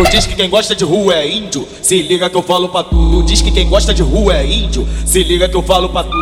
Tu diz que quem gosta de rua é índio, se liga que eu falo pra tu. Tu diz que quem gosta de rua é índio, se liga que eu falo pra tu.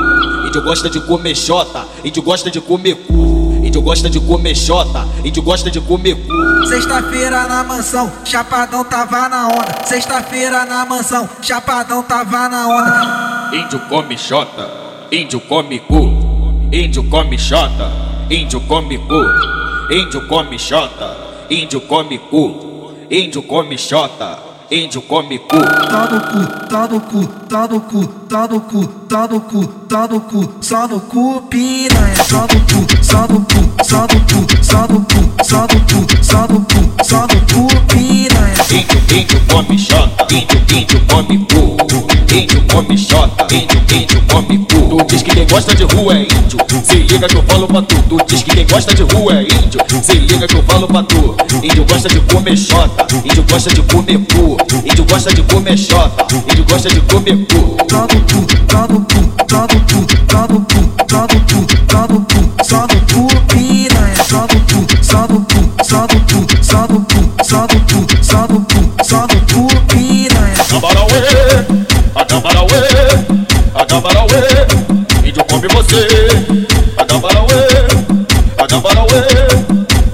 Índio gosta de comer xota, índio gosta de comer cu. Índio gosta de comer xota, índio gosta de comer cu. Sexta-feira na mansão, Chapadão tava na onda. Sexta-feira na mansão, Chapadão tava na onda. Índio come xota, índio come cu. Índio come xota, índio come cu. Índio come xota, índio come cu. Índio come xota, índio come cu. Tá no cu, tá no cu, tá no cu, tá no cu, tá no cu, tá no cu, só no cu, piranha. Só no cu, só no cu, só no cu, só no cu, só no cu, só no cu, só no cu, piranha. Índio, índio come xota, índio, índio come cu. Índio come xota, índio, índio come cu. Tu diz que quem gosta de rua é índio, se liga que eu falo pra tu. Tu diz que quem gosta de rua é índio, se liga que eu falo pra tu. Índio gosta de comer xota, índio gosta de comer cu. Índio gosta de comer xota, índio gosta de comer cu. Tá no cu, tá no cu, tá no cu, tá no cu, tá no cu, tá no cu, só no cu, piranha. Só no cu, só no cu, só no cu, só no cu, só no cu, só no cu, só no cu, piranha. Acabarauê, acabarauê, acabarauê, índio come você. Acabarauê, acabarauê,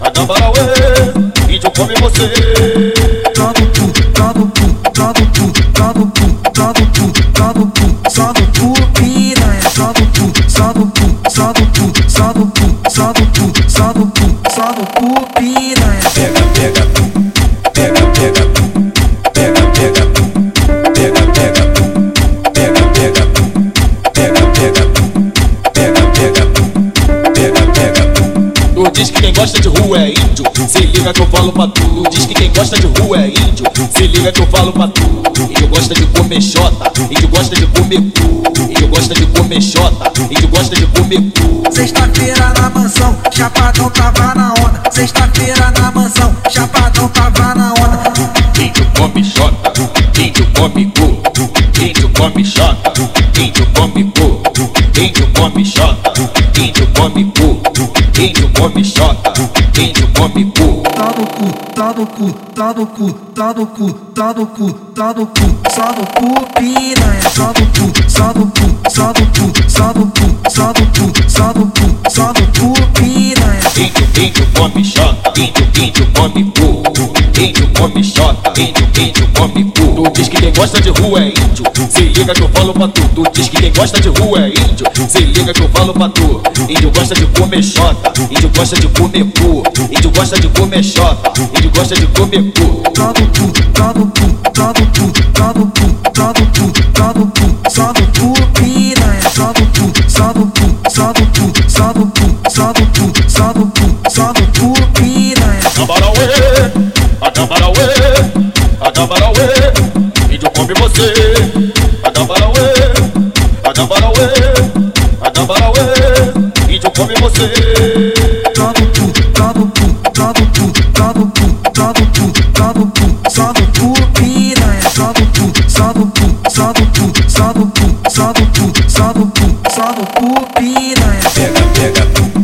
acabarauê, índio come você. Tá no cu, tá no cu, no cu, no cu, no cu, no cu, só no cu, piranha. Só no cu, só no cu, só no cu, pega, pega, pega, pega, pega. Tu diz que quem gosta de rua é índio, se liga que eu falo pra tu. Tu diz que quem gosta de rua é índio, se liga que eu falo pra tu. Índio gosta de comer xota, índio gosta de comer cu. Índio gosta de comer xota, índio gosta de comer cu. Sexta-feira na mansão, Chapadão tava na onda. Sexta-feira na mansão, Chapadão tava Índio come xota, índio come cu. Índio come xota, índio come cu. Tá no cu, tá no cu, tá no cu, tá no cu, tá no cu, tá no cu, só no cu, piranha. Só no cu, só no cu, só no cu, só no cu, só no cu, Índio, come xota, índio, índio come cu. Índio come xota, índio, índio come cu. Tu diz que quem gosta de rua é índio, se liga que eu falo pra tu. Diz que quem gosta de rua é índio, se liga que eu falo pra tu. Índio gosta de comer xota, índio gosta de comer cu. Índio gosta de comer xota, índio gosta de comer cu. Tá no cu, tá no cu, tá no cu, tá no cu, tá no cu, tá só no cu, Acabarauê, Acabarauê, índio come você. Índio come você. Joga o cu, joga o cu, joga o cu, joga o cu, joga o cu, joga o cu, joga o cu, piranha. Joga o cu, joga. Pega, pega, pega.